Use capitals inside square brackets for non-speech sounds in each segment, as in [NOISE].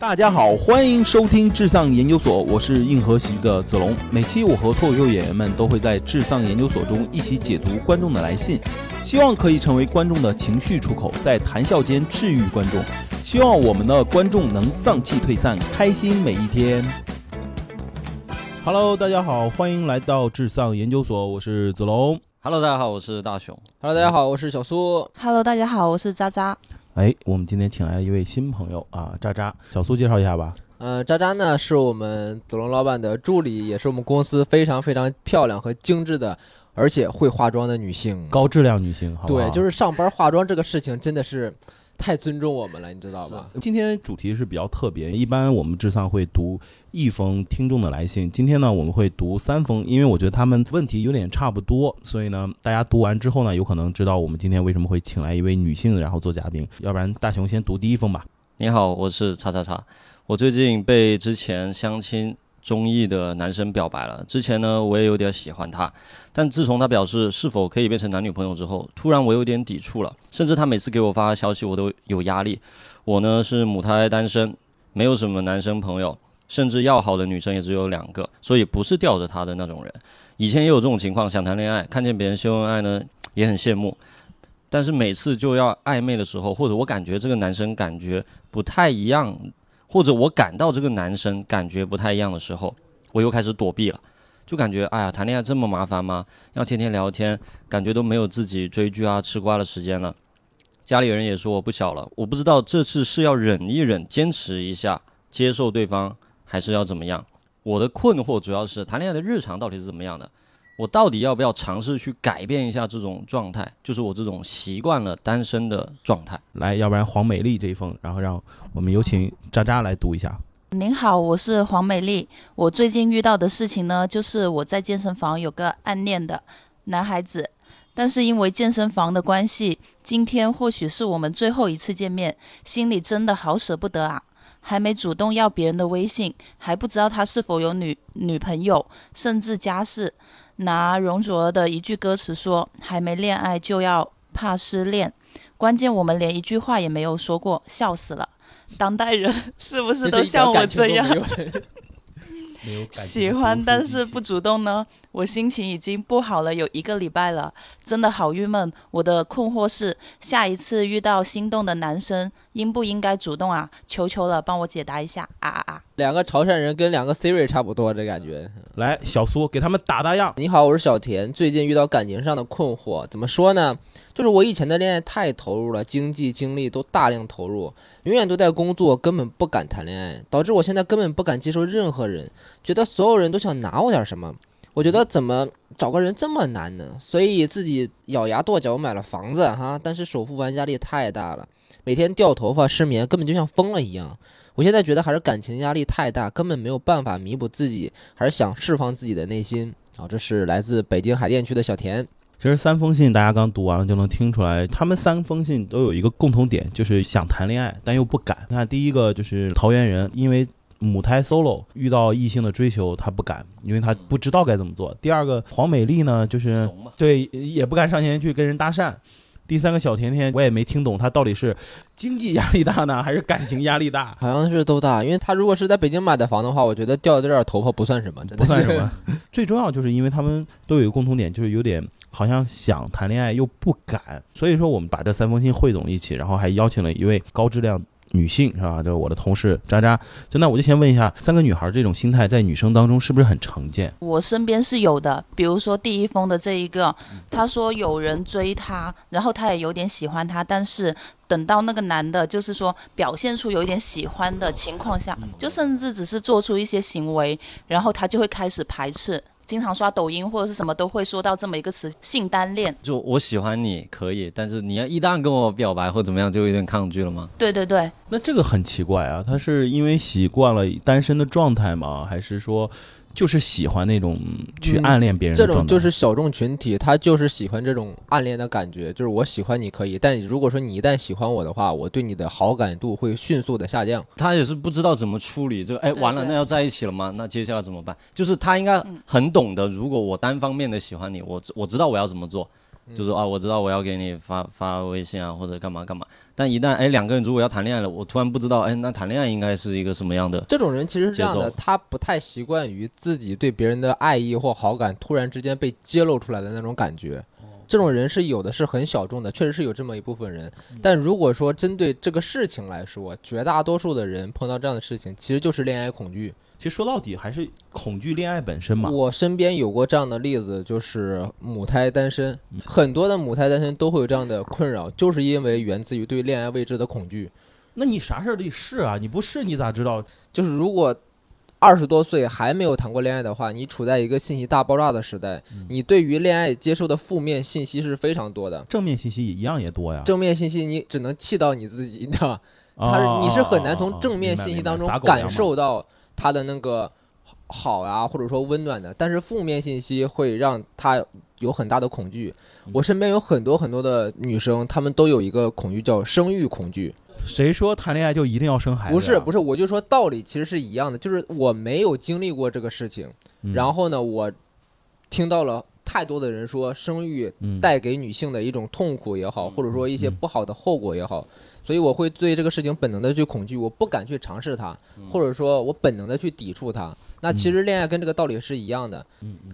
大家好，欢迎收听至上研究所，我是硬核喜剧的子龙。每期我和脱口秀演员们都会在至上研究所中一起解读观众的来信，希望可以成为观众的情绪出口，在谈笑间治愈观众。希望我们的观众能丧气退散，开心每一天。Hello，大家好，欢迎来到至上研究所，我是子龙。Hello，大家好，我是大雄。Hello，大家好，我是小苏。Hello，大家好，我是渣渣。哎，我们今天请来了一位新朋友啊，渣渣，小苏介绍一下吧。呃，渣渣呢是我们子龙老板的助理，也是我们公司非常非常漂亮和精致的，而且会化妆的女性。高质量女性，好好对，就是上班化妆这个事情真的是太尊重我们了，你知道吗？今天主题是比较特别，一般我们智丧会读一封听众的来信，今天呢我们会读三封，因为我觉得他们问题有点差不多，所以呢大家读完之后呢，有可能知道我们今天为什么会请来一位女性，然后做嘉宾。要不然大雄先读第一封吧。你好，我是叉叉叉。我最近被之前相亲中意的男生表白了。之前呢，我也有点喜欢他，但自从他表示是否可以变成男女朋友之后，突然我有点抵触了。甚至他每次给我发消息，我都有压力。我呢是母胎单身，没有什么男生朋友，甚至要好的女生也只有两个，所以不是吊着他的那种人。以前也有这种情况，想谈恋爱，看见别人秀恩爱呢，也很羡慕。但是每次就要暧昧的时候，或者我感觉这个男生感觉不太一样，或者我感到这个男生感觉不太一样的时候，我又开始躲避了，就感觉哎呀，谈恋爱这么麻烦吗？要天天聊天，感觉都没有自己追剧啊、吃瓜的时间了。家里人也说我不小了，我不知道这次是要忍一忍、坚持一下、接受对方，还是要怎么样。我的困惑主要是谈恋爱的日常到底是怎么样的？我到底要不要尝试去改变一下这种状态？就是我这种习惯了单身的状态。来，要不然黄美丽这一封，然后让我们有请渣渣来读一下。您好，我是黄美丽。我最近遇到的事情呢，就是我在健身房有个暗恋的男孩子，但是因为健身房的关系，今天或许是我们最后一次见面，心里真的好舍不得啊。还没主动要别人的微信，还不知道他是否有女女朋友，甚至家室。拿容祖儿的一句歌词说：“还没恋爱就要怕失恋。”关键我们连一句话也没有说过，笑死了。当代人是不是都像我这样？[LAUGHS] 没有感情喜欢但是不主动呢？我心情已经不好了有一个礼拜了，真的好郁闷。我的困惑是，下一次遇到心动的男生，应不应该主动啊？求求了，帮我解答一下啊啊啊！两个潮汕人跟两个 Siri 差不多，这感觉。来，小苏给他们打打样。你好，我是小田。最近遇到感情上的困惑，怎么说呢？就是我以前的恋爱太投入了，经济精力都大量投入，永远都在工作，根本不敢谈恋爱，导致我现在根本不敢接受任何人，觉得所有人都想拿我点什么。我觉得怎么找个人这么难呢？所以自己咬牙跺脚买了房子哈，但是首付完压力太大了，每天掉头发、失眠，根本就像疯了一样。我现在觉得还是感情压力太大，根本没有办法弥补自己，还是想释放自己的内心。好，这是来自北京海淀区的小田。其实三封信大家刚读完了就能听出来，他们三封信都有一个共同点，就是想谈恋爱但又不敢。你看第一个就是桃园人，因为母胎 solo 遇到异性的追求他不敢，因为他不知道该怎么做。第二个黄美丽呢，就是对也不敢上前去跟人搭讪。第三个小甜甜，我也没听懂他到底是经济压力大呢，还是感情压力大？好像是都大，因为他如果是在北京买的房的话，我觉得掉这点头发不算什么，真的不算什么。最重要就是因为他们都有一个共同点，就是有点好像想谈恋爱又不敢，所以说我们把这三封信汇总一起，然后还邀请了一位高质量。女性是吧？就是我的同事渣渣。就那我就先问一下，三个女孩这种心态在女生当中是不是很常见？我身边是有的，比如说第一封的这一个，他说有人追他，然后他也有点喜欢他，但是等到那个男的，就是说表现出有一点喜欢的情况下，就甚至只是做出一些行为，然后他就会开始排斥。经常刷抖音或者是什么都会说到这么一个词“性单恋就我喜欢你可以，但是你要一旦跟我表白或怎么样，就有点抗拒了吗？”。对对对，那这个很奇怪啊，他是因为习惯了单身的状态吗？还是说就是喜欢那种去嗯暗恋别人的这？种就是小众群体，他就是喜欢这种暗恋的感觉，就是我喜欢你可以，但如果说你一旦喜欢我的话，我对你的好感度会迅速的下降。他也是不知道怎么处理这个，哎，完了，那要在一起了吗？那接下来怎么办？就是他应该很懂得，如果我单方面的喜欢你，我知我知道我要怎么做，嗯就说啊，我知道我要给你发发微信啊，或者干嘛干嘛。但一旦哎两个人如果要谈恋爱了，我突然不知道哎那谈恋爱应该是一个什么样的？这种人其实是这样的，他不太习惯于自己对别人的爱意或好感突然之间被揭露出来的那种感觉。这种人是有的，是很小众的，确实是有这么一部分人。但如果说针对这个事情来说，绝大多数的人碰到这样的事情，其实就是恋爱恐惧。其实说到底还是恐惧恋爱本身嘛。我身边有过这样的例子，就是母胎单身，很多的母胎单身都会有这样的困扰，就是因为源自于对恋爱未知的恐惧。那你啥事儿得试啊？你不试你咋知道？就是如果二十多岁还没有谈过恋爱的话，你处在一个信息大爆炸的时代，你对于恋爱接受的负面信息是非常多的。正面信息也一样也多呀。正面信息你只能气到你自己，你知道吧？哦他是你是很难从正面信息当中感受到他的那个好啊，或者说温暖的，但是负面信息会让他有很大的恐惧。嗯我身边有很多很多的女生，她们都有一个恐惧叫生育恐惧。谁说谈恋爱就一定要生孩子呀？不是不是，我就说道理其实是一样的，就是我没有经历过这个事情，嗯然后呢，我听到了太多的人说生育嗯带给女性的一种痛苦也好，或者说一些不好的后果也好，所以我会对这个事情本能的去恐惧，我不敢去尝试它，或者说我本能的去抵触它。那其实恋爱跟这个道理是一样的。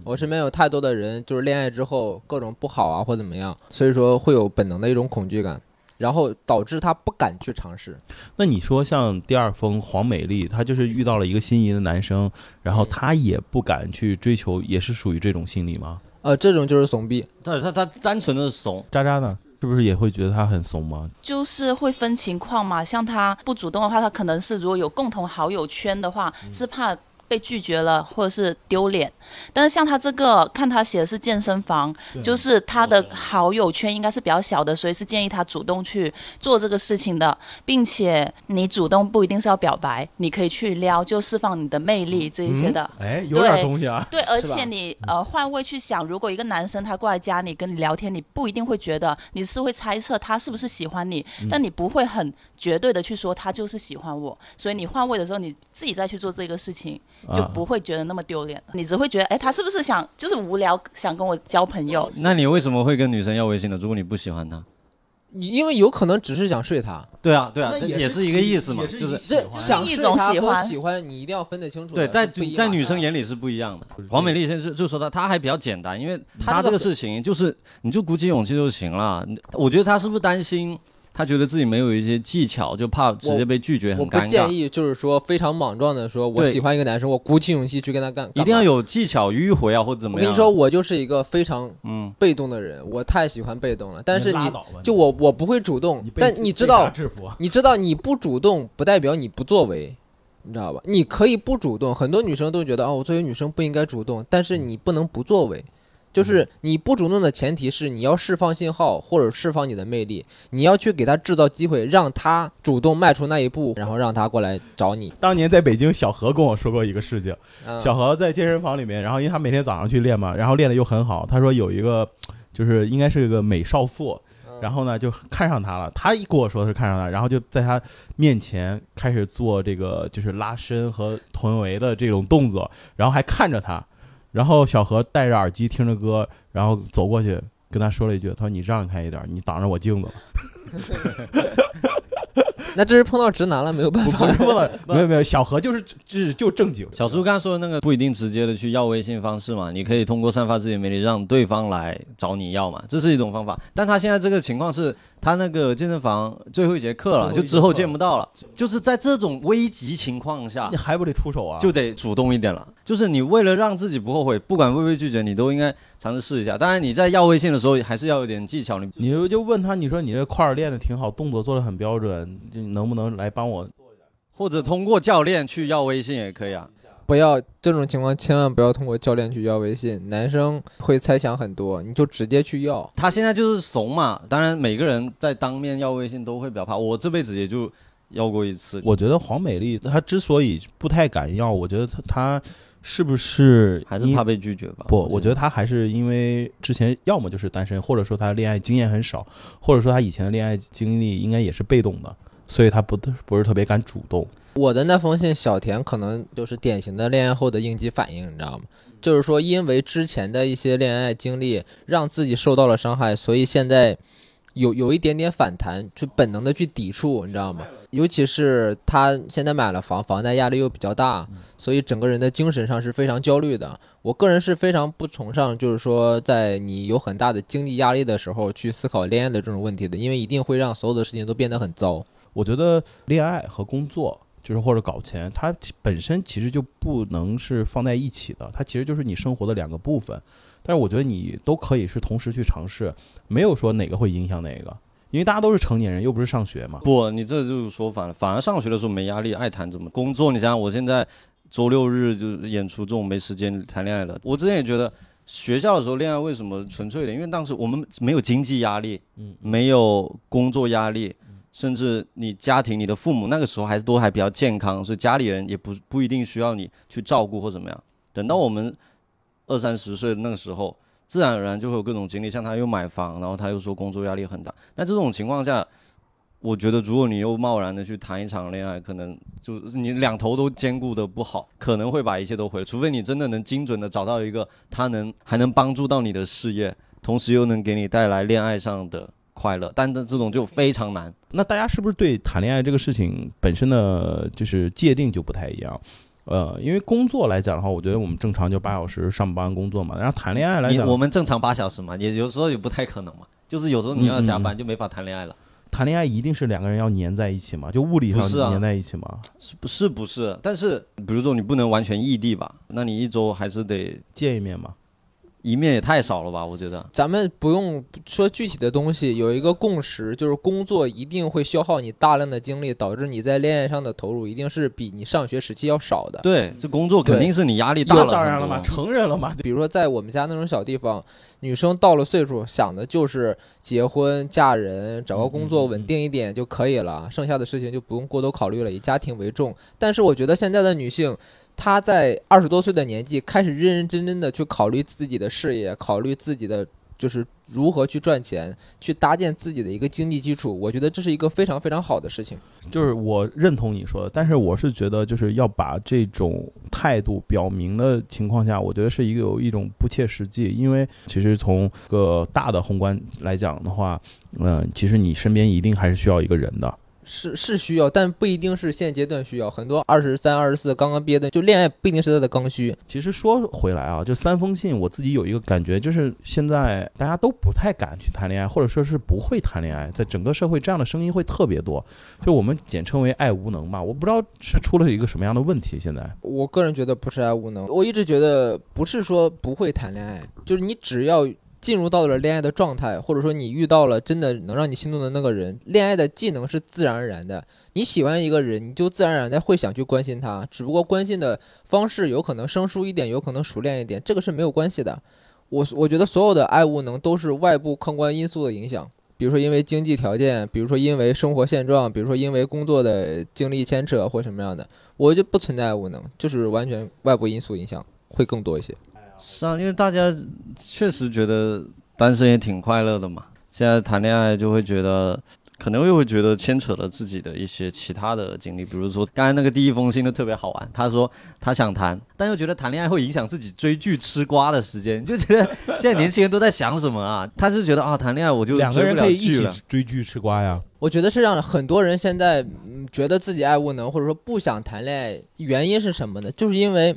我身边有太多的人，就是恋爱之后各种不好啊，或怎么样，所以说会有本能的一种恐惧感，然后导致他不敢去尝试。那你说像第二封黄美丽，她就是遇到了一个心仪的男生，然后她也不敢去追求，也是属于这种心理吗？呃，这种就是怂逼。他他他单纯的怂，渣渣呢？是不是也会觉得他很怂吗？就是会分情况嘛，像他不主动的话，他可能是如果有共同好友圈的话，是怕被拒绝了或者是丢脸。但是像他这个，看他写的是健身房，就是他的好友圈应该是比较小的，所以是建议他主动去做这个事情的，并且你主动不一定是要表白，你可以去撩，就释放你的魅力这一些的。哎，有点东西啊。对，而且你呃换位去想，如果一个男生他过来加你跟你聊天，你不一定会觉得你是会猜测他是不是喜欢你，但你不会很绝对的去说他就是喜欢我。所以你换位的时候，你自己再去做这个事情，就啊不会觉得那么丢脸了。你只会觉得，哎，他是不是想就是无聊想跟我交朋友？那你为什么会跟女生要微信呢？如果你不喜欢她？因为有可能只是想睡他，对啊，对啊，也也是是一个意思嘛，就是这想一种喜欢喜欢你一定要分得清楚。对，在在女生眼里是不一样的。黄美丽先就就说她，她还比较简单，因为她这个她这个事情就是你就鼓起勇气就行了。我觉得她是不是担心，她觉得自己没有一些技巧，就怕直接被拒绝，我很尴尬。我不建议，就是说非常莽撞的说，我喜欢一个男生，我鼓起勇气去跟他干，一定要。有技巧迂回啊，或者怎么样。我跟你说，，我就是一个非常嗯，被动的人，我太喜欢被动了。但是你就我我不会主动你，但你知道？你知道你不主动不代表你不作为，你知道吧？你可以不主动，很多女生都觉得哦，我作为女生不应该主动，但是你不能不作为。就是你不主动的前提是你要释放信号或者释放你的魅力，你要去给他制造机会，让他主动迈出那一步，然后让他过来找你。当年在北京，小何跟我说过一个事情。嗯、小何在健身房里面，然后因为他每天早上去练嘛，然后练的又很好。他说有一个就是应该是一个美少妇，嗯然后呢就看上他了。他一跟我说是看上他，然后就在他面前开始做这个就是拉伸和臀围的这种动作，然后还看着他。然后小何戴着耳机听着歌，然后走过去跟他说了一句：“他说你让开一点，你挡着我镜子了。[LAUGHS] 那这是碰到直男了，没有办”法 [LAUGHS] 没有没有，小何就是就是就正经。小苏刚才说的那个不一定直接的去要微信方式嘛，你可以通过散发自己的魅力让对方来找你要嘛，这是一种方法。但他现在这个情况是，他那个健身房最后一节课了，就之后见不到了。就是在这种危急情况下你，还不得出手啊？就得主动一点了。就是你为了让自己不后悔，不管会不会拒绝，你都应该尝试试一下。当然你在要微信的时候，还是要有点技巧。你你就就问他，你说你这块儿练的挺好，动作做的很标准，就能不能来帮我？或者通过教练去要微信也可以啊。不要这种情况，千万不要通过教练去要微信，男生会猜想很多，你就直接去要。他现在就是怂嘛，当然每个人在当面要微信都会比较怕。我这辈子也就要过一次。我觉得黄美丽她之所以不太敢要，我觉得她她是不是还是怕被拒绝吧？不？我觉得她还是因为之前要么就是单身，或者说她恋爱经验很少，或者说她以前的恋爱经历应该也是被动的。所以他不不是特别敢主动。我的那封信，小田可能就是典型的恋爱后的应激反应，你知道吗？就是说，因为之前的一些恋爱经历让自己受到了伤害，所以现在有有一点点反弹，就本能的去抵触，你知道吗？尤其是他现在买了房，房贷压力又比较大，所以整个人的精神上是非常焦虑的。我个人是非常不崇尚，就是说在你有很大的经济压力的时候去思考恋爱的这种问题的，因为一定会让所有的事情都变得很糟。我觉得恋爱和工作。就是或者搞钱，它本身其实就不能是放在一起的，它其实就是你生活的两个部分。但是我觉得你都可以是同时去尝试，没有说哪个会影响哪个，因为大家都是成年人，又不是上学嘛。不，你这就是说反了，反而上学的时候没压力，爱谈怎么工作？你想想，我现在周六日就演出，这种没时间谈恋爱了。我之前也觉得学校的时候恋爱为什么纯粹一点？因为当时我们没有经济压力，嗯，没有工作压力。甚至你家庭、你的父母那个时候还是都还比较健康，所以家里人也不不一定需要你去照顾或怎么样。等到我们二三十岁那个时候，自然而然就会有各种经历。像他又买房，然后他又说工作压力很大。那这种情况下，我觉得如果你又贸然的去谈一场恋爱，可能就是你两头都兼顾的不好，可能会把一切都毁了。除非你真的能精准的找到一个他能还能帮助到你的事业，同时又能给你带来恋爱上的。快乐，但这这种就非常难。那大家是不是对谈恋爱这个事情本身的就是界定就不太一样？呃，因为工作来讲的话，我觉得我们正常就八小时上班工作嘛。然后谈恋爱来讲，我们正常八小时嘛，也有时候也不太可能嘛。就是有时候你要加班，就没法谈恋爱了。谈恋爱一定是两个人要粘在一起嘛？就物理上粘在一起嘛？是不是不是？但是比如说你不能完全异地吧？那你一周还是得见一面嘛？一面也太少了吧？我觉得咱们不用说具体的东西，有一个共识，就是工作一定会消耗你大量的精力，导致你在恋爱上的投入一定是比你上学时期要少的。对，这工作肯定是你压力大了。当然了嘛，成人了嘛。比如说在我们家那种小地方，女生到了岁数，想的就是结婚、嫁人，找个工作稳定一点就可以了，剩下的事情就不用过多考虑了，以家庭为重。但是我觉得现在的女性。他在二十多岁的年纪开始认认真真的去考虑自己的事业，考虑自己的就是如何去赚钱，去搭建自己的一个经济基础。我觉得这是一个非常非常好的事情。就是我认同你说的，但是我是觉得就是要把这种态度表明的情况下，我觉得是一个有一种不切实际。因为其实从个大的宏观来讲的话，嗯，其实你身边一定还是需要一个人的。是是需要，但不一定是现阶段需要。很多二十三、二十四刚刚毕业的，就恋爱不一定是他的刚需。其实说回来啊，就三封信，我自己有一个感觉，就是现在大家都不太敢去谈恋爱，或者说是不会谈恋爱，在整个社会这样的声音会特别多，就我们简称为爱无能吧。我不知道是出了一个什么样的问题。现在，我个人觉得不是爱无能，我一直觉得不是说不会谈恋爱，就是你只要。进入到了恋爱的状态，或者说你遇到了真的能让你心动的那个人，恋爱的技能是自然而然的。你喜欢一个人，你就自然而然的会想去关心他，只不过关心的方式有可能生疏一点，有可能熟练一点，这个是没有关系的。我我觉得所有的爱无能都是外部客观因素的影响，比如说因为经济条件，比如说因为生活现状，比如说因为工作的经历牵扯或什么样的，我就不存在爱无能，就是完全外部因素影响会更多一些。是啊，因为大家确实觉得单身也挺快乐的嘛。现在谈恋爱就会觉得，可能又会觉得牵扯了自己的一些其他的经历。比如说刚才那个第一封信就特别好玩，他说他想谈，但又觉得谈恋爱会影响自己追剧吃瓜的时间，就觉得现在年轻人都在想什么啊？他是觉得啊，谈恋爱我就两个人可以一起追剧吃瓜呀。我觉得是让很多人现在觉得自己爱无能，或者说不想谈恋爱，原因是什么呢？就是因为。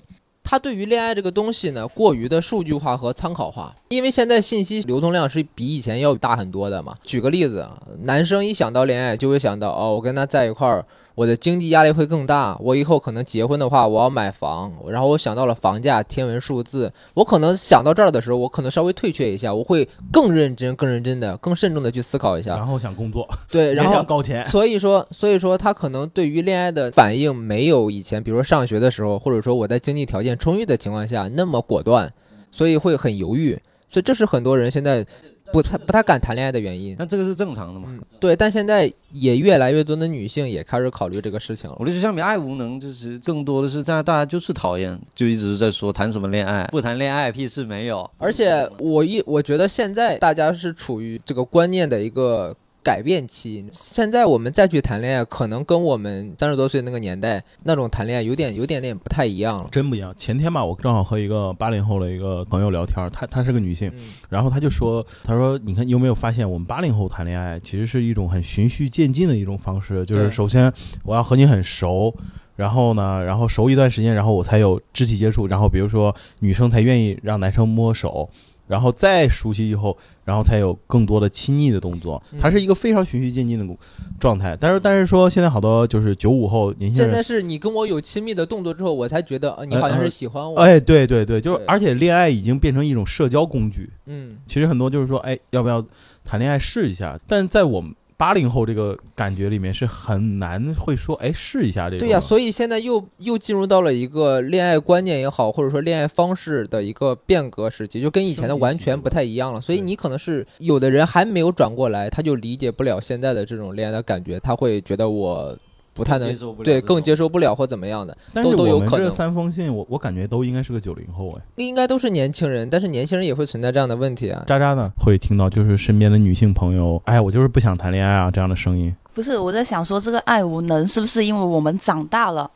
他对于恋爱这个东西呢，过于的数据化和参考化，因为现在信息流通量是比以前要大很多的嘛。举个例子，男生一想到恋爱，就会想到哦，我跟他在一块儿。我的经济压力会更大。我以后可能结婚的话，我要买房，然后我想到了房价天文数字。我可能想到这儿的时候，我可能稍微退却一下，我会更认真、更认真的、更慎重的去思考一下。然后想工作，对，[LAUGHS] 然后高钱。所以说，所以说他可能对于恋爱的反应没有以前，比如说上学的时候，或者说我在经济条件充裕的情况下那么果断，所以会很犹豫。所以这是很多人现在。不太不太敢谈恋爱的原因，那这个是正常的嘛？对，但现在也越来越多的女性也开始考虑这个事情了。我觉得相比爱无能，就是更多的是大家大家就是讨厌，就一直在说谈什么恋爱，不谈恋爱屁事没有。而且我一我觉得现在大家是处于这个观念的一个改变期。现在我们再去谈恋爱，可能跟我们三十多岁那个年代那种谈恋爱有点有点点不太一样了。真不一样。前天吧，我正好和一个八零后的一个朋友聊天，她她是个女性，嗯然后她就说，她说你看你有没有发现，我们八零后谈恋爱其实是一种很循序渐进的一种方式，就是首先我要和你很熟。然后呢，然后熟一段时间，然后我才有肢体接触，然后比如说女生才愿意让男生摸手，然后再熟悉以后，然后才有更多的亲密的动作。嗯它是一个非常循序渐进的状态。但是但是说现在好多就是九五后年轻人现在是你跟我有亲密的动作之后，我才觉得呃你好像是喜欢我。哎，对对对，就是而且恋爱已经变成一种社交工具。嗯，其实很多就是说，哎，要不要谈恋爱试一下？但在我们八零后这个感觉里面是很难会说，哎，试一下这个。对呀、所以现在又又进入到了一个恋爱观念也好，或者说恋爱方式的一个变革时期，就跟以前的完全不太一样了。所以你可能是有的人还没有转过来，他就理解不了现在的这种恋爱的感觉，他会觉得我不太能接受不了对更接受不了或怎么样的，但是都都有可能这三封信，我我感觉都应该是个九零后哎。应该都是年轻人，但是年轻人也会存在这样的问题啊。渣渣呢，会听到就是身边的女性朋友，哎，我就是不想谈恋爱啊这样的声音。不是我在想说，这个爱无能是不是因为我们长大了，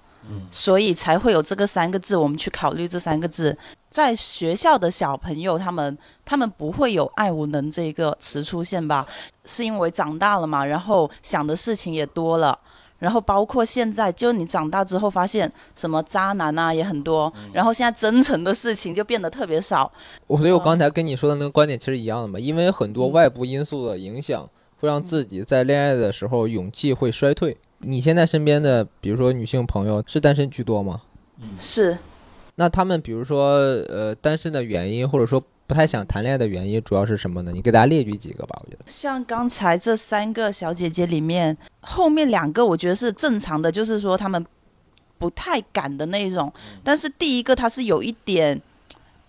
所以才会有这个三个字？我们去考虑这三个字，在学校的小朋友他们他们不会有爱无能这个词出现吧？是因为长大了嘛，然后想的事情也多了。然后包括现在，就你长大之后发现什么渣男啊也很多，然后现在真诚的事情就变得特别少。我所以，我嗯刚才跟你说的那个观点其实一样的嘛，因为很多外部因素的影响，会让自己在恋爱的时候勇气会衰退。你现在身边的，比如说女性朋友，是单身居多吗？是，那他们比如说呃单身的原因，或者说不太想谈恋爱的原因，主要是什么呢？你给大家列举几个吧，我觉得。像刚才这三个小姐姐里面，后面两个我觉得是正常的，就是说她们不太敢的那种。但是第一个她是有一点，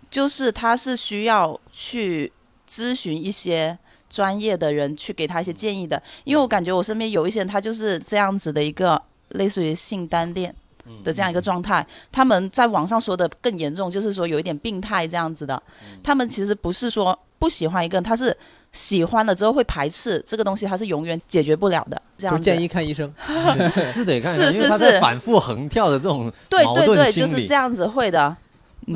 就是她是需要去咨询一些专业的人去给她一些建议的，因为我感觉我身边有一些人，他就是这样子的一个类似于性单恋。的这样一个状态，他们在网上说的更严重，就是说有一点病态这样子的。他们其实不是说不喜欢一个人，他是喜欢了之后会排斥这个东西，他是永远解决不了的。这样建议看医生。[LAUGHS] 是是是因为他是是在反复横跳的这种矛对对对，盾心理就是这，样子会的。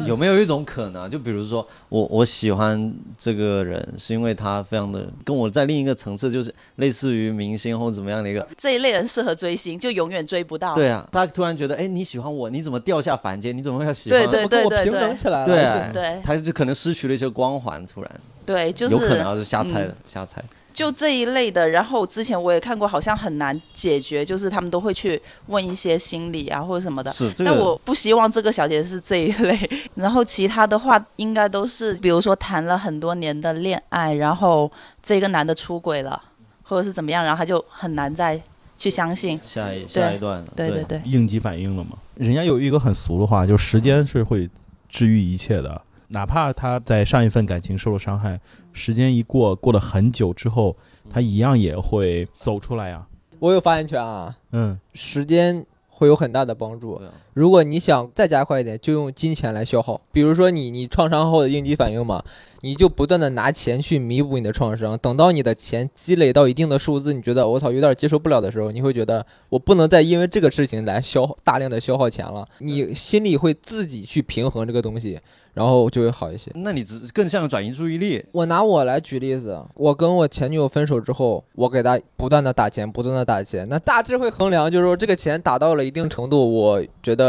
有没有一种可能，就比如说我我喜欢这个人，是因为他非常的跟我在另一个层次，就是类似于明星或怎么样的一个，这一类人适合追星，就永远追不到。对啊，他突然觉得，哎，你喜欢我，你怎么掉下凡间？你怎么会要喜欢我？对对跟我平对对等起来了。对啊对他就可能失去了一些光环，突然对，就是有可能是瞎猜的嗯，瞎猜。就这一类的。然后之前我也看过，好像很难解决，就是他们都会去问一些心理啊或者什么的。是这个但我不希望这个小姐是这一类，然后其他的话应该都是，比如说谈了很多年的恋爱，然后这个男的出轨了，或者是怎么样，然后他就很难再去相信。下一下一段了，对对对，应急反应了嘛。人家有一个很俗的话，就是时间是会治愈一切的。哪怕他在上一份感情受了伤害，时间一过，过了很久之后，他一样也会走出来呀、我有发言权啊，嗯，时间会有很大的帮助如果你想再加快一点，就用金钱来消耗。比如说你你创伤后的应激反应嘛，你就不断的拿钱去弥补你的创伤。等到你的钱积累到一定的数字，你觉得我操有点接受不了的时候，你会觉得我不能再因为这个事情来消大量的消耗钱了。你心里会自己去平衡这个东西，然后就会好一些。那你只更像转移注意力，我拿我来举例子，我跟我前女友分手之后，我给她不断的打钱，不断的打钱，那大致会衡量，就是说这个钱打到了一定程度，我觉得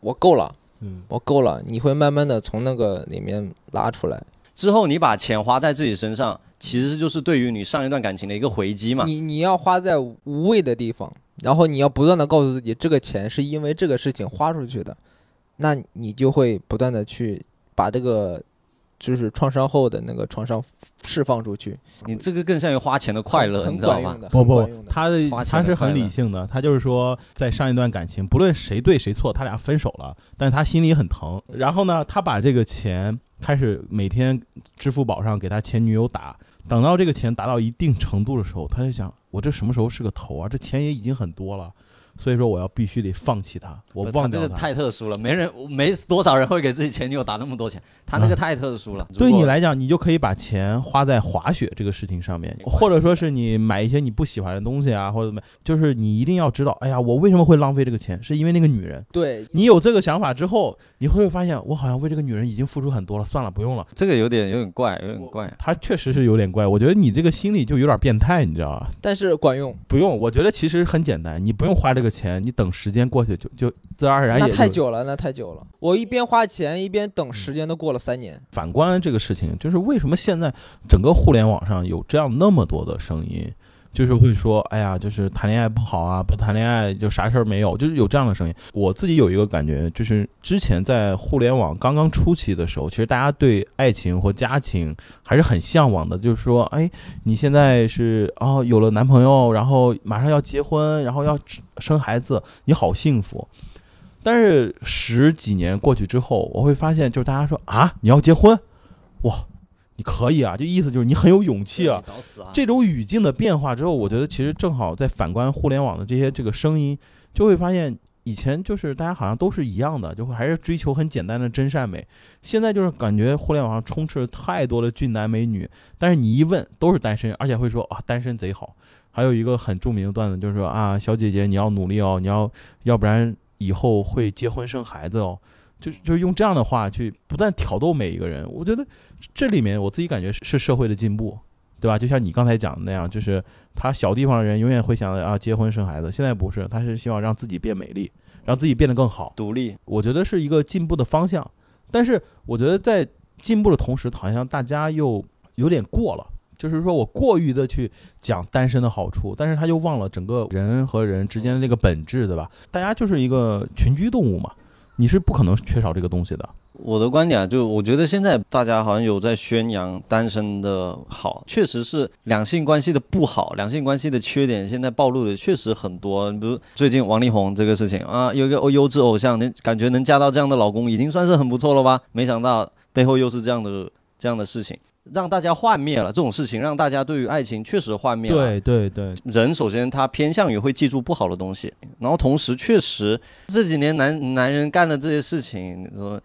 我够了，嗯，我够了，你会慢慢的从那个里面拉出来。之后你把钱花在自己身上，其实就是对于你上一段感情的一个回击嘛。你你要花在无谓的地方，然后你要不断的告诉自己，这个钱是因为这个事情花出去的，那你就会不断的去把这个就是创伤后的那个创伤释放出去，你这个更像于花钱的快乐，你知道吗不不。他的他是很理性的，他就是说，在上一段感情，不论谁对谁错，他俩分手了，但是他心里很疼。然后呢，他把这个钱开始每天支付宝上给他前女友打，等到这个钱达到一定程度的时候，他就想，我这什么时候是个头啊？这钱也已经很多了。所以说我要必须得放弃他，我不他这个。太特殊了，没人没多少人会给自己前女友打那么多钱，他那个太特殊了。啊对你来讲，你就可以把钱花在滑雪这个事情上面，或者说是你买一些你不喜欢的东西啊，或者怎么，就是你一定要知道，哎呀，我为什么会浪费这个钱，是因为那个女人。对，你有这个想法之后，你会发现，我好像为这个女人已经付出很多了，算了，不用了。这个有点有点怪，有点怪。他确实是有点怪，我觉得你这个心理就有点变态，你知道吧？但是管用，不用，我觉得其实很简单，你不用花这个钱，你等时间过去就就自然而然也那太久了，那太久了。我一边花钱一边等，时间都过了三年。反观这个事情，就是为什么现在整个互联网上有这样那么多的声音，就是会说，哎呀，就是谈恋爱不好啊，不谈恋爱就啥事儿没有，就是有这样的声音。我自己有一个感觉，就是之前在互联网刚刚初期的时候，其实大家对爱情或家庭还是很向往的，就是说，哎，你现在是哦有了男朋友，然后马上要结婚，然后要生孩子，你好幸福。但是十几年过去之后，我会发现，就是大家说啊，你要结婚，哇，你可以啊，就意思就是你很有勇气啊。啊！这种语境的变化之后，我觉得其实正好在反观互联网的这些这个声音，就会发现以前就是大家好像都是一样的，就会还是追求很简单的真善美。现在就是感觉互联网上充斥了太多的俊男美女，但是你一问都是单身，而且会说啊单身贼好。还有一个很著名的段子就是说啊小姐姐你要努力哦，你要要不然以后会结婚生孩子哦。就就是用这样的话去不断挑逗每一个人，我觉得这里面我自己感觉是是社会的进步，对吧？就像你刚才讲的那样，就是他小地方的人永远会想着啊结婚生孩子，现在不是，他是希望让自己变美丽，让自己变得更好。独立，我觉得是一个进步的方向，但是我觉得在进步的同时，好像大家又有点过了。就是说我过于的去讲单身的好处，但是他又忘了整个人和人之间的这个本质，对吧？大家就是一个群居动物嘛，你是不可能缺少这个东西的。我的观点啊，就我觉得现在大家好像有在宣扬单身的好，确实是两性关系的不好，两性关系的缺点现在暴露的确实很多。比如最近王力宏这个事情啊，有一个优质偶像，能感觉能嫁到这样的老公，已经算是很不错了吧？没想到背后又是这样的这样的事情，让大家幻灭了这种事情，让大家对于爱情确实幻灭了。对对对，人首先他偏向于会记住不好的东西，然后同时确实这几年男男人干的这些事情，你说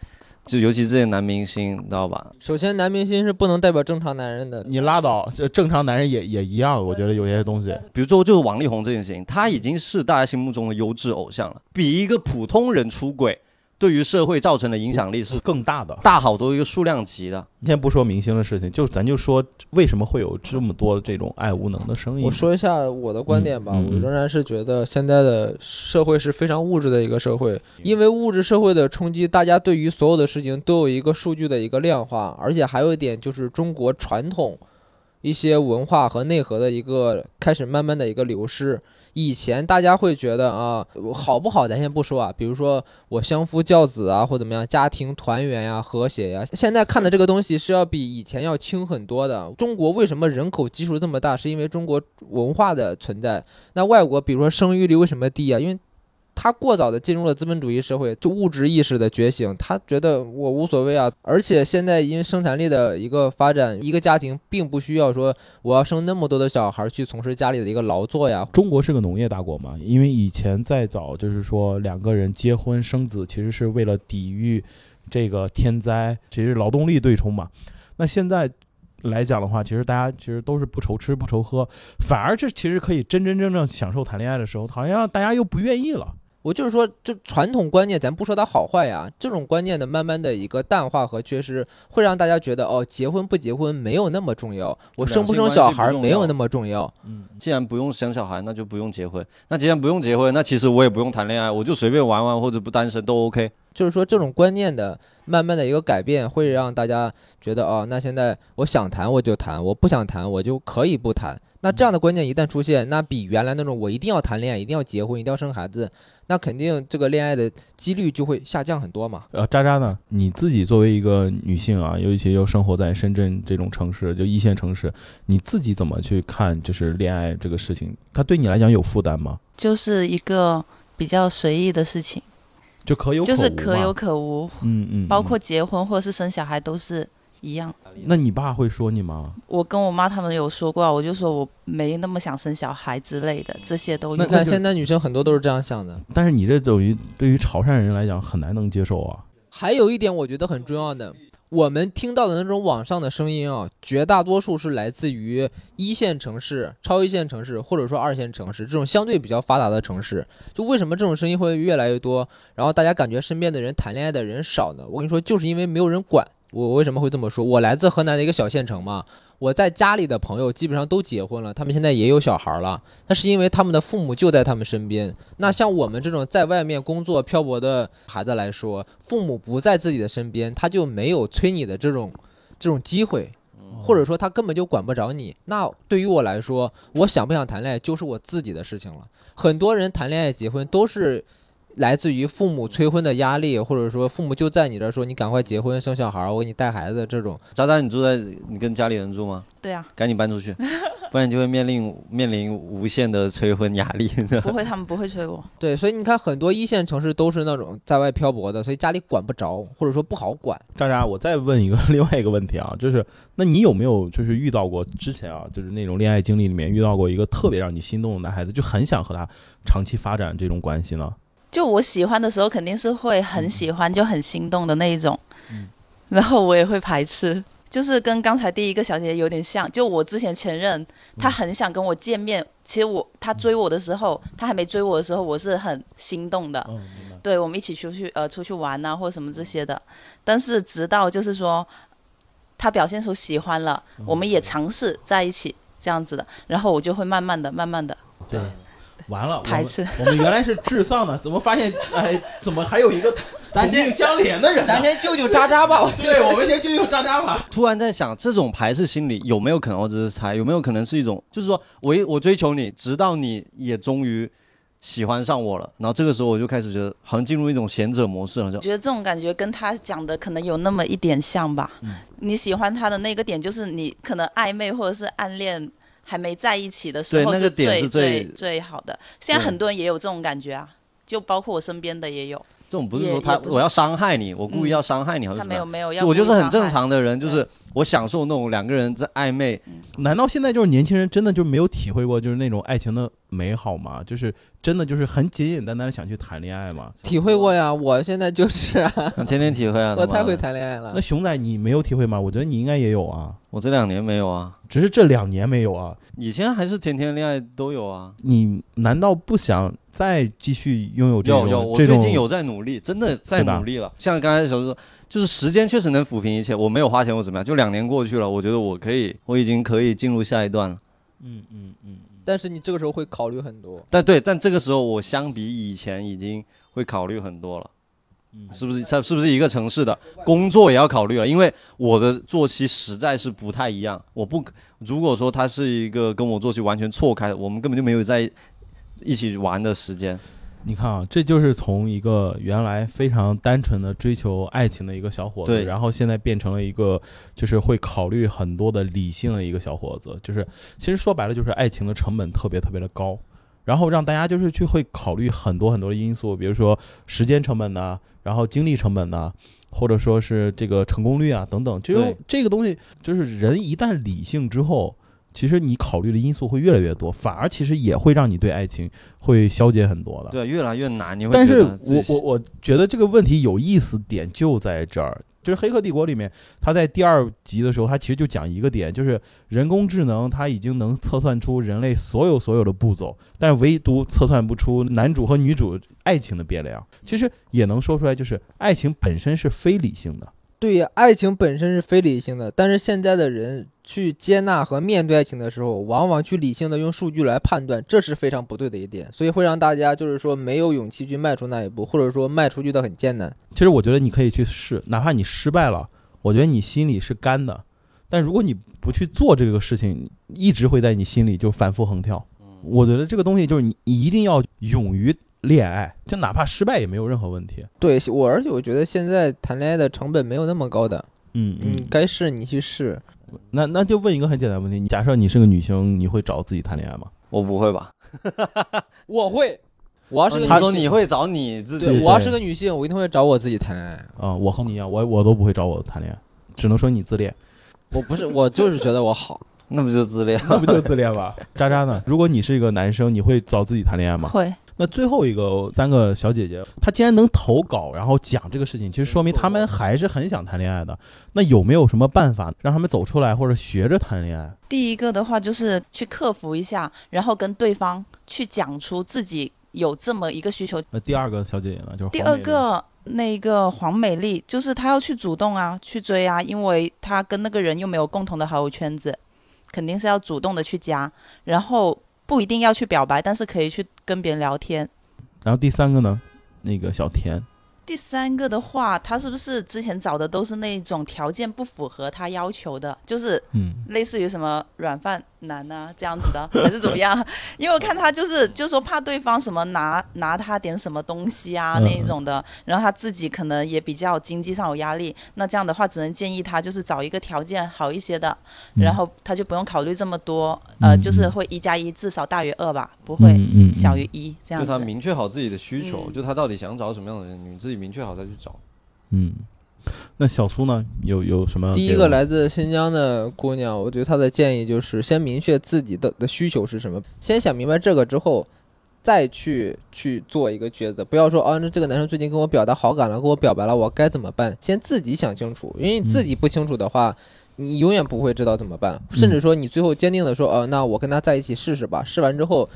就尤其这些男明星，你知道吧？首先，男明星是不能代表正常男人的。你拉倒，这正常男人也也一样，我觉得有些东西。比如说就是王力宏这件事情，他已经是大家心目中的优质偶像了，比一个普通人出轨对于社会造成的影响力是更大的。大好多一个数量级的。先不说明星的事情，就咱就说为什么会有这么多这种爱无能的声音。我说一下我的观点吧，我仍然是觉得现在的社会是非常物质的一个社会，因为物质社会的冲击，大家对于所有的事情都有一个数据的一个量化，而且还有一点就是中国传统一些文化和内核的一个开始慢慢的一个流失。以前大家会觉得啊，好不好咱先不说啊，比如说我相夫教子啊，或怎么样，家庭团圆呀、和谐呀，现在看的这个东西是要比以前要轻很多的。中国为什么人口基数这么大？是因为中国文化的存在。那外国，比如说生育率为什么低啊？因为他过早的进入了资本主义社会，就物质意识的觉醒，他觉得我无所谓啊。而且现在因生产力的一个发展，一个家庭并不需要说我要生那么多的小孩去从事家里的一个劳作呀。中国是个农业大国嘛，因为以前再早就是说两个人结婚生子，其实是为了抵御这个天灾，其实劳动力对冲嘛。那现在来讲的话，其实大家其实都是不愁吃不愁喝，反而这其实可以真真正正享受谈恋爱的时候，好像大家又不愿意了。我就是说，就传统观念，咱不说它好坏呀，这种观念的慢慢的一个淡化和缺失，会让大家觉得哦，结婚不结婚没有那么重要，我生不生小孩没有那么重要。嗯，既然不用生小孩，那就不用结婚。那既然不用结婚，那其实我也不用谈恋爱，我就随便玩玩或者不单身都 OK。就是说，这种观念的慢慢的一个改变，会让大家觉得哦，那现在我想谈我就谈，我不想谈我就可以不谈。那这样的观念一旦出现，那比原来那种我一定要谈恋爱、一定要结婚、一定要生孩子，那肯定这个恋爱的几率就会下降很多嘛。呃，渣渣呢？你自己作为一个女性啊，尤其又生活在深圳这种城市，就一线城市，你自己怎么去看就是恋爱这个事情？它对你来讲有负担吗？就是一个比较随意的事情，就可有可无就是可有可无，嗯嗯，包括结婚或者是生小孩都是一样。那你爸会说你吗？我跟我妈他们有说过啊，我就说我没那么想生小孩之类的，这些都有。你看现在女生很多都是这样想的。但是你这等于对于潮汕人来讲很难能接受啊。还有一点我觉得很重要的，我们听到的那种网上的声音啊，绝大多数是来自于一线城市、超一线城市，或者说二线城市这种相对比较发达的城市。就为什么这种声音会越来越多，然后大家感觉身边的人谈恋爱的人少呢？我跟你说，就是因为没有人管。我为什么会这么说？我来自河南的一个小县城嘛，我在家里的朋友基本上都结婚了，他们现在也有小孩了。那是因为他们的父母就在他们身边。那像我们这种在外面工作漂泊的孩子来说，父母不在自己的身边，他就没有催你的这种这种机会，或者说他根本就管不着你。那对于我来说，我想不想谈恋爱就是我自己的事情了。很多人谈恋爱结婚都是。来自于父母催婚的压力，或者说父母就在你这说你赶快结婚生小孩，我给你带孩子这种。渣渣，你住在你跟家里人住吗？对啊，赶紧搬出去，[LAUGHS] 不然你就会面临面临无限的催婚压力。[LAUGHS] 不会，他们不会催我。对，所以你看很多一线城市都是那种在外漂泊的，所以家里管不着，或者说不好管。渣渣，我再问一个 [LAUGHS] 另外一个问题啊，就是那你有没有就是遇到过之前啊，就是那种恋爱经历里面遇到过一个特别让你心动的男孩子，就很想和他长期发展这种关系呢？就我喜欢的时候，肯定是会很喜欢，就很心动的那一种。然后我也会排斥，就是跟刚才第一个小姐姐有点像。就我之前前任，他很想跟我见面。其实我他追我的时候，他还没追我的时候，我是很心动的。对，我们一起出去呃出去玩啊，或者什么这些的。但是直到就是说，他表现出喜欢了，我们也尝试在一起这样子的，然后我就会慢慢的、慢慢的。对。完了，排斥。我们原来是至丧的，怎么发现？哎，怎么还有一个同病相怜的人？咱先救救渣渣吧。对，我们先救救渣渣吧。[LAUGHS] 突然在想，这种排斥心理有没有可能？我只是猜，有没有可能是一种，就是说我我追求你，直到你也终于喜欢上我了，然后这个时候我就开始觉得，好像进入一种贤者模式了。就觉得这种感觉跟他讲的可能有那么一点像吧。嗯。你喜欢他的那个点，就是你可能暧昧或者是暗恋。还没在一起的时候是最最最好的。现在很多人也有这种感觉啊，就包括我身边的也有。这种不是说他我要伤害你，我故意要伤害你，他没有没有，我就是很正常的人，就是我享受那种两个人在暧昧。难道现在就是年轻人真的就没有体会过就是那种爱情的美好吗？就是真的就是很简简单单的想去谈恋爱吗？体会过呀，我现在就是啊，[LAUGHS] 天天体会啊，我太会谈恋爱了。那熊仔你没有体会吗？我觉得你应该也有啊。我这两年没有啊，只是这两年没有啊。以前还是天天恋爱都有啊。你难道不想再继续拥有这种？有有，我最近有在努力，真的在努力了。像刚才小叔说，就是时间确实能抚平一切。我没有花钱，我怎么样？就两年过去了，我觉得我可以，我已经可以进入下一段了。嗯嗯嗯。但是你这个时候会考虑很多。但对，但这个时候我相比以前已经会考虑很多了。是不是他是不是一个城市的工作也要考虑了？因为我的作息实在是不太一样。我不，如果说他是一个跟我作息完全错开，我们根本就没有在一起玩的时间。你看啊，这就是从一个原来非常单纯的追求爱情的一个小伙子，然后现在变成了一个就是会考虑很多的理性的一个小伙子。就是其实说白了，就是爱情的成本特别特别的高。然后让大家就是去会考虑很多很多的因素，比如说时间成本呐，然后精力成本呐，或者说是这个成功率啊等等。就这个东西，就是人一旦理性之后，其实你考虑的因素会越来越多，反而其实也会让你对爱情会消解很多的。对，越来越难。你会但是我我我觉得这个问题有意思点就在这儿。就是《黑客帝国》里面，他在第二集的时候，他其实就讲一个点，就是人工智能它已经能测算出人类所有所有的步骤，但是唯独测算不出男主和女主爱情的变量。其实也能说出来，就是爱情本身是非理性的。对呀，爱情本身是非理性的，但是现在的人去接纳和面对爱情的时候，往往去理性的用数据来判断，这是非常不对的一点，所以会让大家就是说没有勇气去迈出那一步，或者说迈出去的很艰难。其实我觉得你可以去试，哪怕你失败了，我觉得你心里是干的，但如果你不去做这个事情，一直会在你心里就反复横跳。我觉得这个东西就是你，你一定要勇于。恋爱就哪怕失败也没有任何问题。对我，而且我觉得现在谈恋爱的成本没有那么高的。嗯嗯，该试你去试。那那就问一个很简单的问题：你假设你是个女性，你会找自己谈恋爱吗？我不会吧？[LAUGHS] 我会。我要是个他说你会找你自己。我要是个女性，我一定会找我自己谈恋爱。啊，我和你一样，我我都不会找我谈恋爱。只能说你自恋，我不是，我就是觉得我好。[LAUGHS] 那不就自恋？那不就自恋吗？[LAUGHS] 渣渣呢？如果你是一个男生，你会找自己谈恋爱吗？会，那最后一个三个小姐姐，她既然能投稿，然后讲这个事情，其实说明她们还是很想谈恋爱的。那有没有什么办法让她们走出来，或者学着谈恋爱？第一个的话就是去克服一下，然后跟对方去讲出自己有这么一个需求。那第二个小姐姐呢？就是第黄美丽二个那个黄美丽，就是她要去主动啊，去追啊，因为她跟那个人又没有共同的好友圈子，肯定是要主动的去加，然后不一定要去表白，但是可以去跟别人聊天。然后第三个呢？那个小田，第三个的话，他是不是之前找的都是那种条件不符合他要求的，就是嗯，类似于什么软饭男啊这样子的，还是怎么样？[LAUGHS] 因为我看他就是就说怕对方什么拿拿他点什么东西啊嗯那一种的，然后他自己可能也比较经济上有压力，那这样的话只能建议他就是找一个条件好一些的，嗯然后他就不用考虑这么多，呃，嗯就是嗯会一加一至少大于二吧，不会小于一这样子。就他明确好自己的需求，嗯就他到底想找什么样的人，你自己明确好再去找。嗯。那小苏呢？有有什么？第一个，来自新疆的姑娘，我觉得她的建议就是先明确自己的的需求是什么，先想明白这个之后，再去去做一个抉择，不要说啊，那这个男生最近跟我表达好感了，跟我表白了，我该怎么办？先自己想清楚，因为你自己不清楚的话。你永远不会知道怎么办，甚至说你最后坚定的说，呃，那我跟他在一起试试吧。试完之后，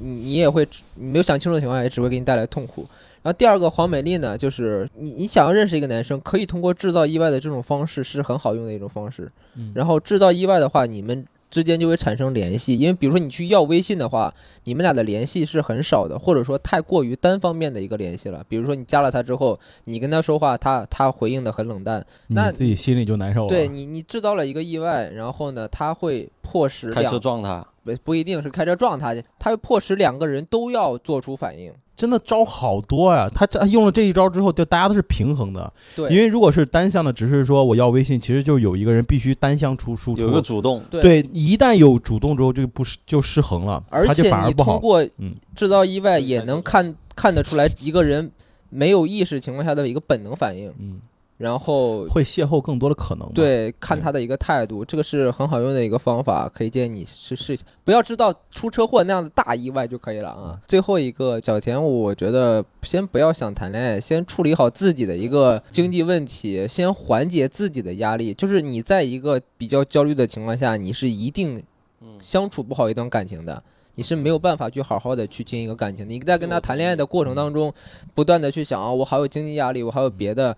你你也会你没有想清楚的情况下，也只会给你带来痛苦。然后第二个黄美丽呢，就是你你想要认识一个男生，可以通过制造意外的这种方式是很好用的一种方式。嗯然后制造意外的话，你们之间就会产生联系，因为比如说你去要微信的话，你们俩的联系是很少的，或者说太过于单方面的一个联系了。比如说你加了他之后，你跟他说话，他他回应的很冷淡，那你自己心里就难受了。对你你制造了一个意外，然后呢，他会迫使开车两撞他，不不一定是开车撞他，他会迫使两个人都要做出反应。真的招好多呀！他这他用了这一招之后，就大家都是平衡的。对，因为如果是单向的，只是说我要微信，其实就有一个人必须单向出输出。有一个主动，对对，一旦有主动之后，就不失就失衡了，而且你反而不好。通过嗯制造意外也能看看得出来一个人没有意识情况下的一个本能反应，嗯，然后会邂逅更多的可能。对看他的一个态度，这个是很好用的一个方法，可以建议你试试一下，不要知道出车祸那样的大意外就可以了嗯啊。最后一个小田，我觉得先不要想谈恋爱，先处理好自己的一个经济问题，先缓解自己的压力。就是你在一个比较焦虑的情况下，你是一定嗯相处不好一段感情的。你是没有办法去好好的去经营一个感情的。你在跟他谈恋爱的过程当中，不断的去想啊，我还有经济压力，我还有别的。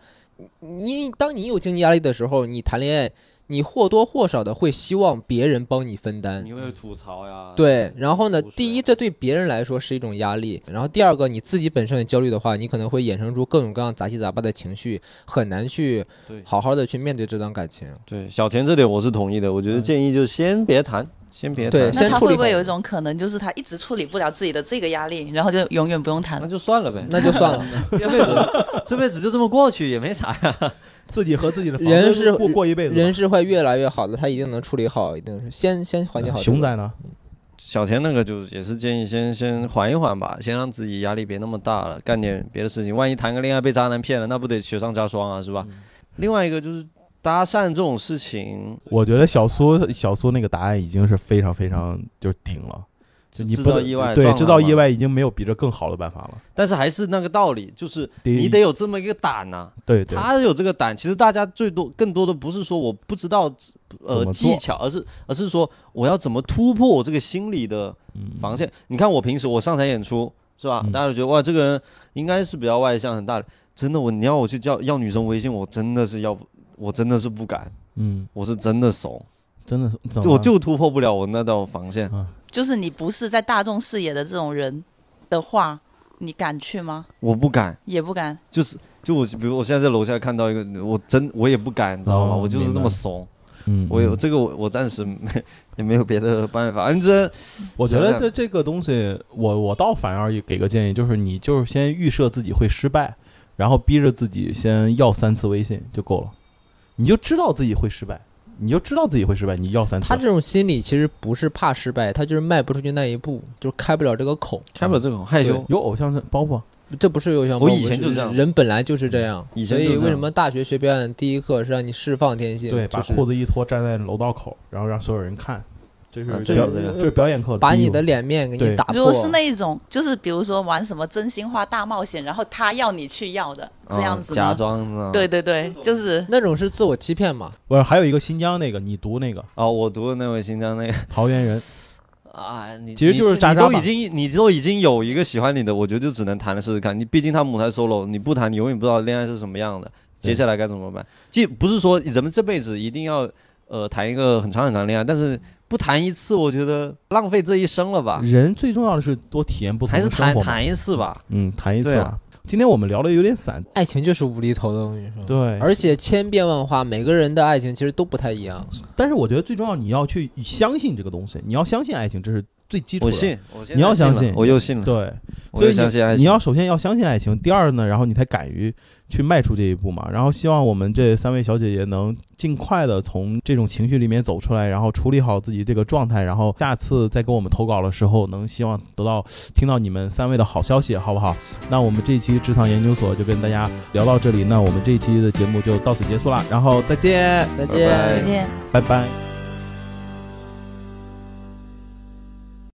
因为当你有经济压力的时候，你谈恋爱，你或多或少的会希望别人帮你分担你。会吐槽呀。对，然后呢第一，这对别人来说是一种压力；然后第二个，你自己本身也焦虑的话，你可能会衍生出各种各样杂七杂八的情绪，很难去好好的去面对这段感情。对，小田这点我是同意的。我觉得建议就先别谈，先别对谈，那他先处理会不会有一种可能，就是他一直处理不了自己的这个压力，然后就永远不用谈那了？就算了呗。[LAUGHS] 那就算了，这辈子这辈子就这么过去也没啥呀。[LAUGHS] 自己和自己的房人是过过一辈子吧。人是会越来越好的，他一定能处理好，一定是先先缓解好、熊仔呢？小田那个就也是建议先先缓一缓吧，先让自己压力别那么大了，干点别的事情。万一谈个恋爱被渣男骗了，那不得雪上加霜啊，是吧？另外一个就是搭讪这种事情，我觉得小苏小苏那个答案已经是非常非常就是顶了，就你制不能造意外，对撞他嘛制造意。外已经没有比这更好的办法了。但是还是那个道理，就是你得有这么一个胆呐、对对，他有这个胆，其实大家最多更多的不是说我不知道呃技巧，而是而是说我要怎么突破我这个心理的嗯。防线。你看我平时我上台演出是吧，嗯。大家都觉得哇这个人应该是比较外向很大。的，真的我你要我去叫要女生微信，我真的是要不我真的是不敢，嗯，我是真的怂，真的我就突破不了我那道防线。就是你不是在大众视野的这种人的话，你敢去吗？我不敢，也不敢。就是就我比如我现在在楼下看到一个，我真我也不敢，你知道吗？哦我就是这么怂。嗯，嗯我有这个我我暂时没 [LAUGHS] 也没有别的办法，反正我觉得这这个东西，我我倒反而也给个建议，就是你就是先预设自己会失败，然后逼着自己先要三次微信就够了，你就知道自己会失败，你就知道自己会失败，你要三次。他这种心理其实不是怕失败，他就是迈不出去那一步，就是开不了这个口。开不了这个口害羞。有偶像包袱，这不是有像？我以前就这样人本来就是这样。所以以前所以为什么大学学表演第一课是让你释放天性？对，把就是裤子一脱，站在楼道口，然后让所有人看，这是啊表这有这个这是表演课把你的脸面给你打破。如果是那一种，就是比如说玩什么真心话大冒险，然后他要你去要的这样子啊假？装的？对对对，就是那种是自我欺骗嘛？不是还有一个新疆那个，你读那个哦，我读的那位新疆那个桃源人，[LAUGHS] 啊，你其实就是你渣渣你都已经你都已经有一个喜欢你的，我觉得就只能谈了试试看。你毕竟他母胎 solo，你不谈，你永远不知道恋爱是什么样的，接下来该怎么办？既不是说人们这辈子一定要呃谈一个很长很长的恋爱，但是不谈一次，我觉得浪费这一生了吧？人最重要的是多体验不同还是的生活嘛。谈谈一次吧。嗯，谈一次对啊吧。今天我们聊的有点散，爱情就是无厘头的，我跟你说。对，而且千变万化，每个人的爱情其实都不太一样。但是我觉得最重要，你要去相信这个东西，你要相信爱情，这是最基础的。我信，你要相信我又信了，对，所以你又相信爱情。你要首先要相信爱情，第二呢，然后你才敢于去迈出这一步嘛。然后希望我们这三位小姐姐能尽快的从这种情绪里面走出来，然后处理好自己这个状态，然后下次再给我们投稿的时候，能希望得到听到你们三位的好消息，好不好？那我们这一期职场研究所就跟大家聊到这里，那我们这一期的节目就到此结束了，然后再见，再拜拜见再见。拜拜。